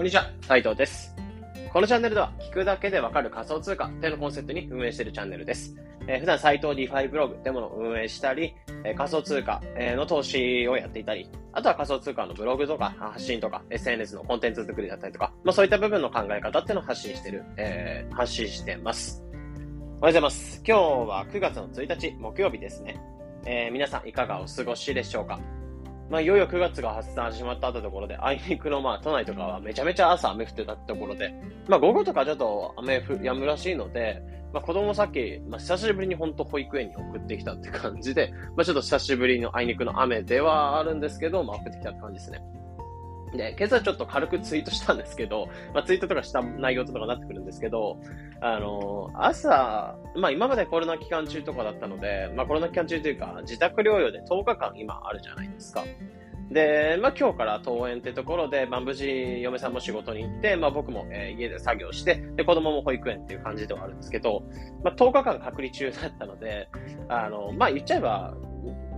こんにちは、斉藤です。このチャンネルでは、聞くだけでわかる仮想通貨というのコンセプトに運営しているチャンネルです。えー、普段、斉藤 DeFi ブログというものを運営したり、えー、仮想通貨の投資をやっていたり、あとは仮想通貨のブログとか発信とか SNS のコンテンツ作りだったりとか、まあ、そういった部分の考え方っていうのを発信してる、えー、発信してます。おはようございます。今日は9月の1日木曜日ですね。えー、皆さんいかがお過ごしでしょうか？まあ、いよいよ9月が始まったところで、あいにくのまあ、都内とかはめちゃめちゃ朝雨降ってたってところで、まあ、午後とかちょっと雨止むらしいので、まあ、子供さっき、まあ、久しぶりに本当保育園に送ってきたって感じで、まあ、ちょっと久しぶりのあいにくの雨ではあるんですけど、まあ、送ってきたって感じですね。で、今朝ちょっと軽くツイートしたんですけど、まあ、ツイートとかした内容とかになってくるんですけど、あの、朝、まあ今までコロナ期間中とかだったので、まあコロナ期間中というか、自宅療養で10日間今あるじゃないですか。で、まあ今日から登園ってところで、まあ無事嫁さんも仕事に行って、まあ僕も、えー、家で作業して、で子供も保育園っていう感じではあるんですけど、まあ10日間隔離中だったので、あの、まあ言っちゃえば、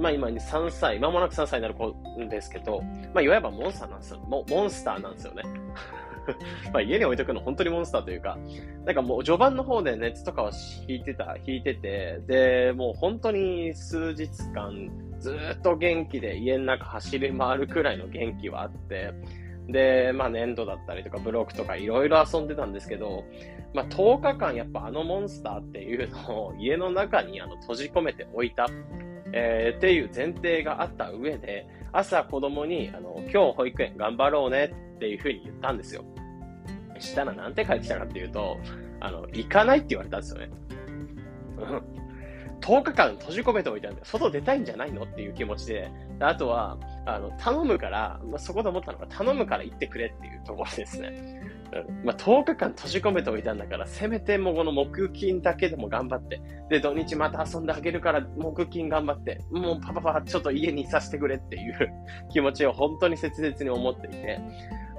まあ今3歳、間もなく3歳になる子ですけど、まあいわばモンスターなんですよ。モモンスターなんですよね。まあ家に置いとくの本当にモンスターというか、なんかもう序盤の方で熱とかは引いてた、引いてて、で、もう本当に数日間ずっと元気で家の中走り回るくらいの元気はあって、で、まあ粘土だったりとかブロックとかいろいろ遊んでたんですけど、まあ10日間やっぱあのモンスターっていうのを家の中にあの閉じ込めておいた。えー、っていう前提があった上で、朝子供に、あの、今日保育園頑張ろうねっていうふうに言ったんですよ。したらなんて返ってきたかっていうと、あの、行かないって言われたんですよね。10日間閉じ込めておいたんで、外出たいんじゃないのっていう気持ちで、あとは、あの、頼むから、まあ、そこで思ったのが、頼むから行ってくれっていうところですね。うん。まあ、10日間閉じ込めておいたんだから、せめてもこの木金だけでも頑張って、で、土日また遊んであげるから、木金頑張って、もうパパパ、ちょっと家にいさせてくれっていう気持ちを本当に切実に思っていて、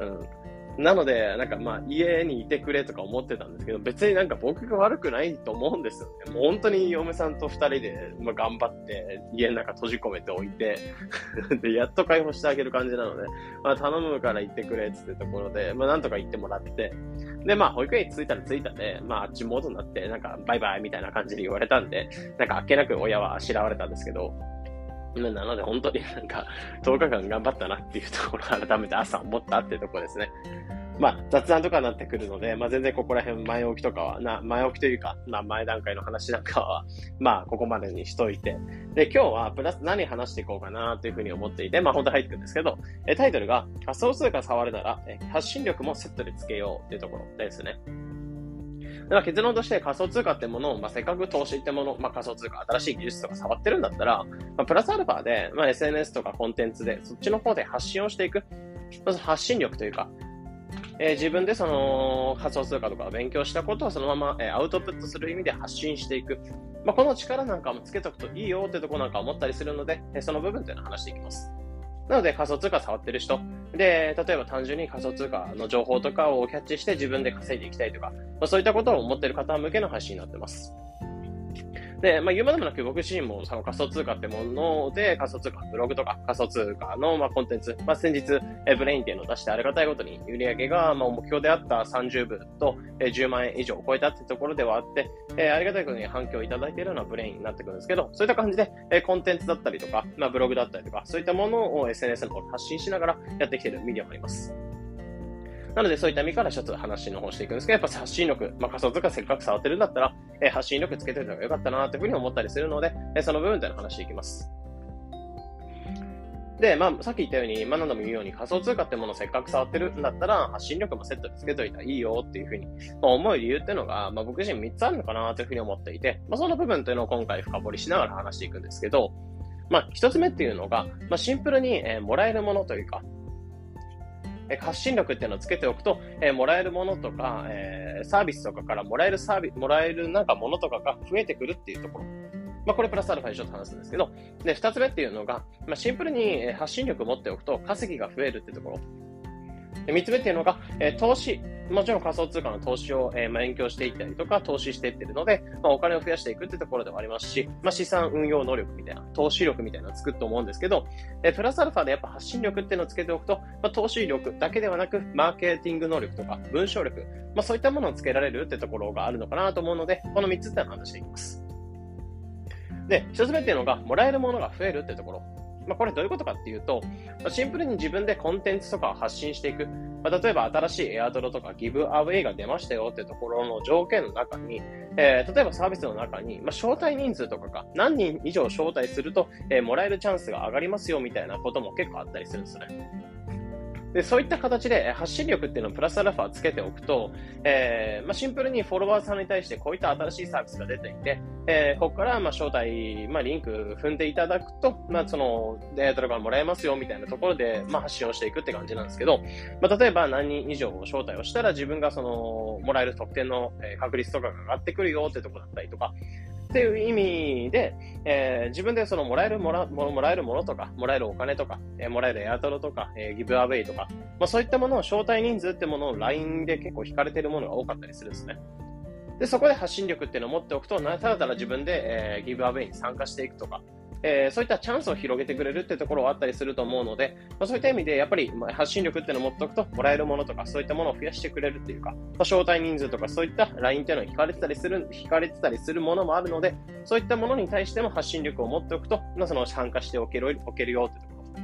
うん。なので、なんかまあ家にいてくれとか思ってたんですけど、別になんか僕が悪くないと思うんですよね。もう本当に嫁さんと二人で、まあ、頑張って家の中閉じ込めておいて で、やっと解放してあげる感じなので、まあ頼むから行ってくれっつってところで、まあなんとか行ってもらって、で、まあ保育園に着いたら着いたで、まああっちモードになって、なんかバイバイみたいな感じで言われたんで、なんかあっけなく親はあしらわれたんですけど、なので本当に なんか10日間頑張ったなっていうところを改めて朝思ったっていうところですね。まあ雑談とかになってくるので、まあ全然ここら辺前置きとかは、な、前置きというか、まあ前段階の話なんかは、まあここまでにしといて、で今日はプラス何話していこうかなというふうに思っていて、まあ本当入ってくるんですけど、えタイトルが仮想通貨触るならえ発信力もセットでつけようっていうところですね。だから結論として仮想通貨ってものを、まあ、せっかく投資ってもの、まあ、仮想通貨、新しい技術とか触ってるんだったら、まあ、プラスアルファで、まあ、SNS とかコンテンツで、そっちの方で発信をしていく。まず発信力というか、えー、自分でその仮想通貨とかを勉強したことをそのまま、えー、アウトプットする意味で発信していく。まあ、この力なんかもつけとくといいよってとこなんか思ったりするので、えー、その部分というのを話していきます。なので仮想通貨触ってる人、で、例えば単純に仮想通貨の情報とかをキャッチして自分で稼いでいきたいとか、まあ、そういったことを思っている方向けの発信になってます。で、まあ、言うまでもなく僕自身もその仮想通貨ってもので、仮想通貨ブログとか仮想通貨のまあコンテンツ、まあ、先日、えブレインっていうのを出してありがたいことに売り上げがまあ目標であった30部と、え10万円以上を超えたってところではあって、えありがたいことに反響いただいているようなブレインになってくるんですけど、そういった感じで、えコンテンツだったりとか、まあ、ブログだったりとか、そういったものを SNS の方で発信しながらやってきているメディアもあります。なので、そういった意味からちょっと話の方していくんですけど、やっぱ発信力、まあ、仮想通貨せっかく触ってるんだったら、えー、発信力つけておいた方が良かったなというふうに思ったりするので、えー、その部分での話していきます。で、まあ、さっき言ったように、まあ、何度も言うように仮想通貨ってものをせっかく触ってるんだったら、発信力もセットでつけといたらいいよっていうふうに、まあ、思う理由っていうのが、まあ、僕自身3つあるのかなというふうに思っていて、まあ、その部分というのを今回深掘りしながら話していくんですけど、まあ、1つ目っていうのが、まあ、シンプルに、えー、もらえるものというか、発信力っていうのをつけておくと、え、もらえるものとか、え、サービスとかからもらえるサービス、もらえるなんかものとかが増えてくるっていうところ。まあ、これプラスアルファでちょっと話すんですけど、で、二つ目っていうのが、まあ、シンプルに発信力を持っておくと稼ぎが増えるってところ。で、三つ目っていうのが、え、投資、もちろん仮想通貨の投資を、えー、勉強していったりとか、投資していってるので、まあ、お金を増やしていくってところではありますし、まあ、資産運用能力みたいな、投資力みたいなのを作ると思うんですけど、えー、プラスアルファでやっぱ発信力っていうのをつけておくと、まあ、投資力だけではなく、マーケティング能力とか、文章力、まあ、そういったものをつけられるってところがあるのかなと思うので、この3つってのを話していきます。で、1つ目っていうのが、もらえるものが増えるってところ。まあ、これどういうことかっていうと、まあ、シンプルに自分でコンテンツとかを発信していく。まあ、例えば新しいエアドロとかギブアウェイが出ましたよってところの条件の中に、えー、例えばサービスの中に、まあ、招待人数とかが何人以上招待すると、えー、もらえるチャンスが上がりますよみたいなことも結構あったりするんですね。で、そういった形で発信力っていうのをプラスアルファつけておくと、えー、まあ、シンプルにフォロワーさんに対してこういった新しいサービスが出ていて、えー、ここからまあ招待、まあ、リンク踏んでいただくと、まあ、その、データとかもらえますよみたいなところで、まあ、発信をしていくって感じなんですけど、まあ、例えば何人以上招待をしたら自分がその、もらえる特典の確率とかが上がってくるよってとこだったりとか、っていう意味で、えー、自分でそのもらえるもらもらえるものとか、もらえるお金とか、えー、もらえるエアトロとか、えー、ギブアウェイとか、まあ、そういったものを招待人数ってものを LINE で結構引かれてるものが多かったりするんですね。で、そこで発信力っていうのを持っておくと、ただただ自分で、えー、ギブアウェイに参加していくとか、えー、そういったチャンスを広げてくれるってところはあったりすると思うので、まあ、そういった意味で、やっぱり発信力っていうのを持っておくと、もらえるものとか、そういったものを増やしてくれるっていうか、まあ、招待人数とか、そういった LINE っていうのは引かれてたりする、引かれてたりするものもあるので、そういったものに対しても発信力を持っておくと、まあ、その参加しておけるおけるよってところ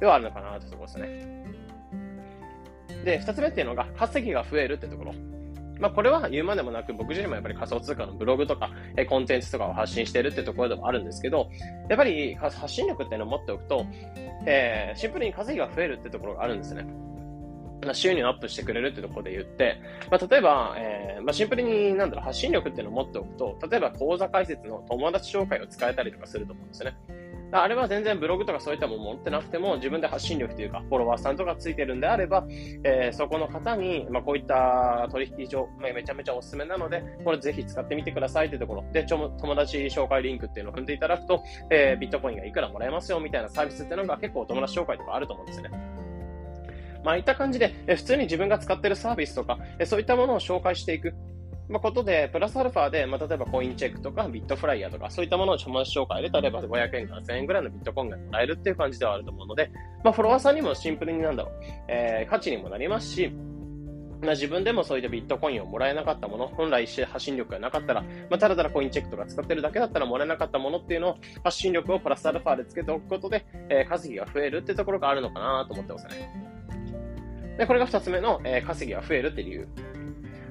ではあるのかなというところですね。で、二つ目っていうのが、稼ぎが増えるってところ。まあ、これは言うまでもなく、僕自身もやっぱり仮想通貨のブログとか、えコンテンツとかを発信してるってところでもあるんですけど、やっぱり発信力っていうのを持っておくと、えー、シンプルに稼ぎが増えるってところがあるんですね。収入をアップしてくれるってところで言って、まあ、例えば、えー、まあ、シンプルに、なんだろう、発信力っていうのを持っておくと、例えば講座解説の友達紹介を使えたりとかすると思うんですよね。あれは全然ブログとかそういったもの持ってなくても、自分で発信力というか、フォロワーさんとかついてるんであれば、えー、そこの方に、まあ、こういった取引所、まあ、めちゃめちゃおすすめなので、これぜひ使ってみてくださいってところで、ちょ友達紹介リンクっていうのを踏んでいただくと、えー、ビットコインがいくらもらえますよみたいなサービスっていうのが結構友達紹介とかあると思うんですよね。まあ、いった感じで、普通に自分が使ってるサービスとか、そういったものを紹介していく。まあ、ことで、プラスアルファで、まあ、例えばコインチェックとかビットフライヤーとか、そういったものを友達紹介で、例えば500円から1000円ぐらいのビットコインがもらえるっていう感じではあると思うので、まあ、フォロワーさんにもシンプルになんだろう、えー、価値にもなりますし、まあ、自分でもそういったビットコインをもらえなかったもの、本来発信力がなかったら、まあ、ただただコインチェックとか使ってるだけだったらもらえなかったものっていうのを、発信力をプラスアルファでつけておくことで、えー、稼ぎが増えるってところがあるのかなと思ってますね。で、これが二つ目の、えー、稼ぎが増えるっていう理由。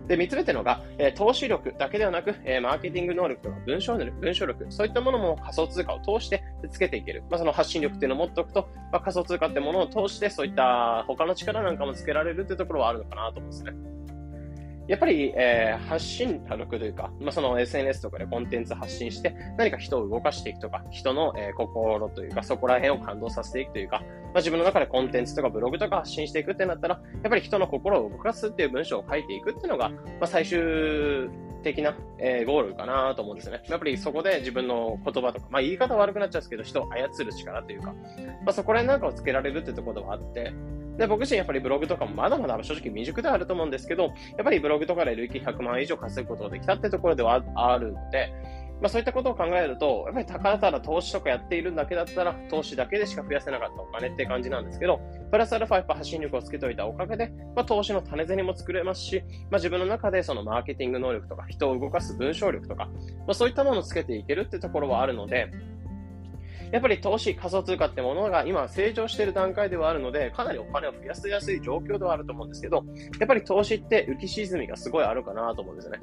で、3つ目というのが、えー、投資力だけではなく、えー、マーケティング能力とか文章力、文章力、そういったものも仮想通貨を通してつけていける。まあ、その発信力っていうのを持っておくと、まあ、仮想通貨ってものを通して、そういった他の力なんかもつけられるというところはあるのかなと思うんですね。やっぱり、えー、発信力というか、まあ、その SNS とかでコンテンツ発信して、何か人を動かしていくとか、人の、えー、心というか、そこら辺を感動させていくというか、まあ、自分の中でコンテンツとかブログとか発信していくってなったら、やっぱり人の心を動かすっていう文章を書いていくっていうのが、まあ、最終的な、えー、ゴールかなと思うんですね。やっぱりそこで自分の言葉とか、まあ言い方悪くなっちゃうんですけど、人を操る力というか、まあそこら辺なんかをつけられるってところではあって、で、僕自身やっぱりブログとかもまだまだ正直未熟ではあると思うんですけど、やっぱりブログとかで累計100万円以上稼ぐことができたってところではあるので、まあそういったことを考えると、やっぱりたかただ投資とかやっているだけだったら、投資だけでしか増やせなかったお金って感じなんですけど、プラスアルファやっぱ発信力をつけておいたおかげで、まあ投資の種銭も作れますし、まあ自分の中でそのマーケティング能力とか、人を動かす文章力とか、まあそういったものをつけていけるってところはあるので、やっぱり投資、仮想通貨ってものが今成長している段階ではあるので、かなりお金を増やしやすい状況ではあると思うんですけど、やっぱり投資って浮き沈みがすごいあるかなと思うんですね。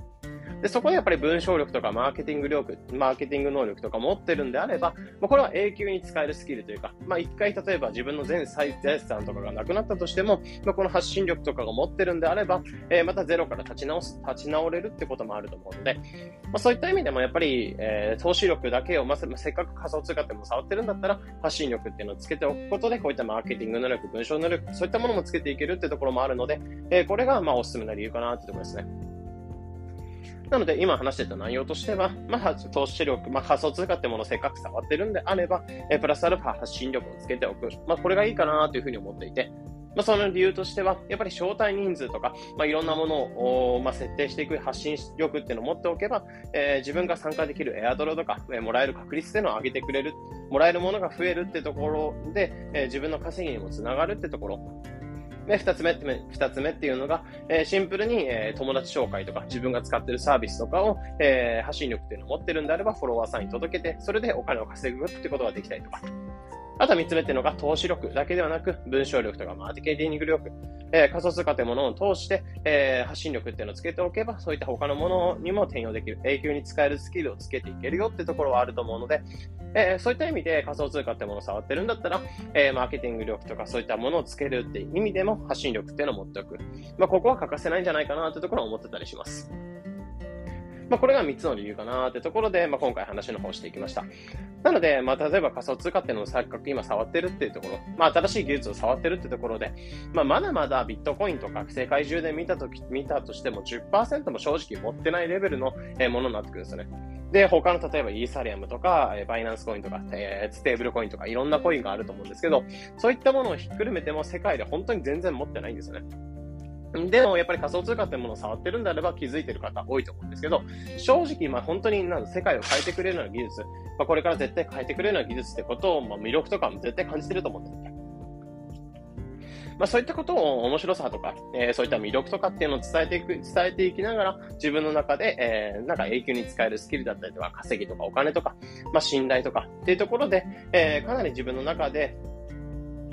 で、そこでやっぱり文章力とかマーケティング力、マーケティング能力とか持ってるんであれば、まあ、これは永久に使えるスキルというか、まあ一回例えば自分の全財産とかがなくなったとしても、まあ、この発信力とかが持ってるんであれば、えー、またゼロから立ち直す、立ち直れるってこともあると思うので、まあ、そういった意味でもやっぱり、えー、投資力だけを、まあ、せっかく仮想通貨っても触ってるんだったら、発信力っていうのをつけておくことで、こういったマーケティング能力、文章能力、そういったものもつけていけるってところもあるので、えー、これがまあおすすめな理由かなってところですね。なので、今話してた内容としては、まあ、投資力、まあ、仮想通貨ってものをせっかく触ってるんであれば、えプラスアルファ発信力をつけておく。まあ、これがいいかなというふうに思っていて、まあ、その理由としては、やっぱり招待人数とか、まあ、いろんなものを、まあ、設定していく発信力っていうのを持っておけば、えー、自分が参加できるエアドロとか、えー、もらえる確率っていうのを上げてくれる、もらえるものが増えるってところで、えー、自分の稼ぎにもつながるってところ。で、二つ目って、二つ目っていうのが、えー、シンプルに、えー、友達紹介とか自分が使ってるサービスとかを、えー、発信力っていうのを持ってるんであれば、フォロワーさんに届けて、それでお金を稼ぐってことができたりとか。あとは3つ目っていうのが投資力だけではなく、文章力とかマーケティング力、えー、仮想通貨というものを通して、えー、発信力っていうのをつけておけば、そういった他のものにも転用できる、永久に使えるスキルをつけていけるよってところはあると思うので、えー、そういった意味で仮想通貨ってものを触ってるんだったら、え、マーケティング力とかそういったものをつけるっていう意味でも発信力っていうのを持っておく。まあ、ここは欠かせないんじゃないかなというところを思ってたりします。まあ、これが3つの理由かなってところで、まあ、今回話の方していきました。なので、まあ、例えば仮想通貨っていうのを錯覚今触ってるっていうところ、まあ、新しい技術を触ってるってところで、まあ、まだまだビットコインとか世界中で見たとき、見たとしても10%も正直持ってないレベルのものになってくるんですよね。で、他の例えばイーサリアムとか、バイナンスコインとか、え、ステーブルコインとかいろんなコインがあると思うんですけど、そういったものをひっくるめても世界で本当に全然持ってないんですよね。でも、やっぱり仮想通貨ってものを触ってるんであれば気づいてる方多いと思うんですけど、正直、まあ本当になん世界を変えてくれるような技術、まあこれから絶対変えてくれるような技術ってことを、まあ魅力とかも絶対感じてると思うんですね。まあそういったことを面白さとか、えー、そういった魅力とかっていうのを伝えていく、伝えていきながら、自分の中で、えー、なんか永久に使えるスキルだったりとか、稼ぎとかお金とか、まあ信頼とかっていうところで、えー、かなり自分の中で、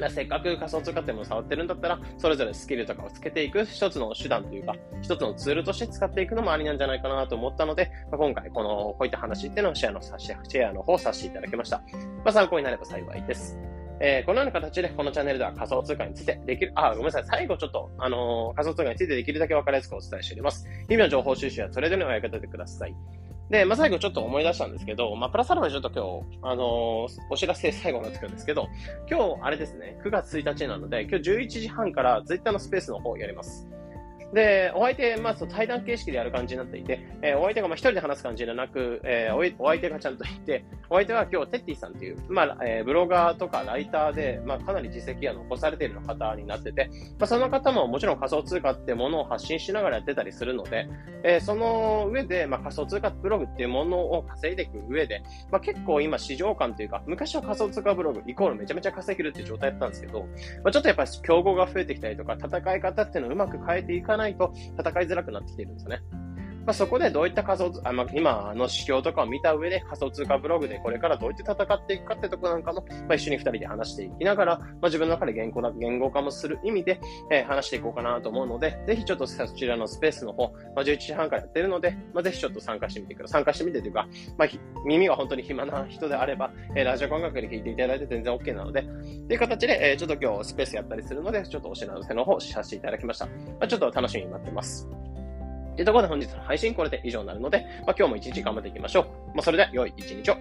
せっかく仮想通貨っても触ってるんだったら、それぞれスキルとかをつけていく一つの手段というか、一つのツールとして使っていくのもありなんじゃないかなと思ったので、まあ、今回この、こういった話っていうのをシェアのさシェアの方をさせていただきました。まあ、参考になれば幸いです。えー、このような形で、このチャンネルでは仮想通貨についてできる、あ、ごめんなさい。最後ちょっと、あのー、仮想通貨についてできるだけ分かりやすくお伝えしております。日々の情報収集やトレードにお役立てください。で、まあ、最後ちょっと思い出したんですけど、まあ、プラスアルファちょっと今日、あのー、お知らせ最後になってくるんですけど、今日、あれですね、9月1日なので、今日11時半からツイッターのスペースの方やります。で、お相手、まあ、対談形式でやる感じになっていて、えー、お相手がまあ一人で話す感じではなく、えー、お相手がちゃんといて、お相手は今日、テッティさんという、まあ、えー、ブロガーとかライターで、まあ、かなり実績が残されている方になってて、まあ、その方ももちろん仮想通貨ってものを発信しながらやってたりするので、えー、その上で、まあ、仮想通貨ブログっていうものを稼いでいく上で、まあ、結構今市場感というか、昔は仮想通貨ブログイコールめちゃめちゃ稼げるっていう状態だったんですけど、まあ、ちょっとやっぱり競合が増えてきたりとか、戦い方っていうのをうまく変えていかないないと戦いいづらくなってきているんですよね。まあ、そこでどういった仮想、あまあ、今の指標とかを見た上で仮想通貨ブログでこれからどうやって戦っていくかってとこなんかも、まあ、一緒に二人で話していきながら、まあ、自分の中で言語言語化もする意味で、えー、話していこうかなと思うので、ぜひちょっとそちらのスペースの方、まあ、11時半からやってるので、まあ、ぜひちょっと参加してみてください。参加してみてというか、まあ、耳が本当に暇な人であれば、えー、ラジオ感覚で聞いていただいて全然 OK なので、という形で、えー、ちょっと今日スペースやったりするので、ちょっとお知らせの方をさせていただきました。まあ、ちょっと楽しみに待ってます。というところで本日の配信これで以上になるので、まあ、今日も一日頑張っていきましょう。まあ、それでは良い一日を。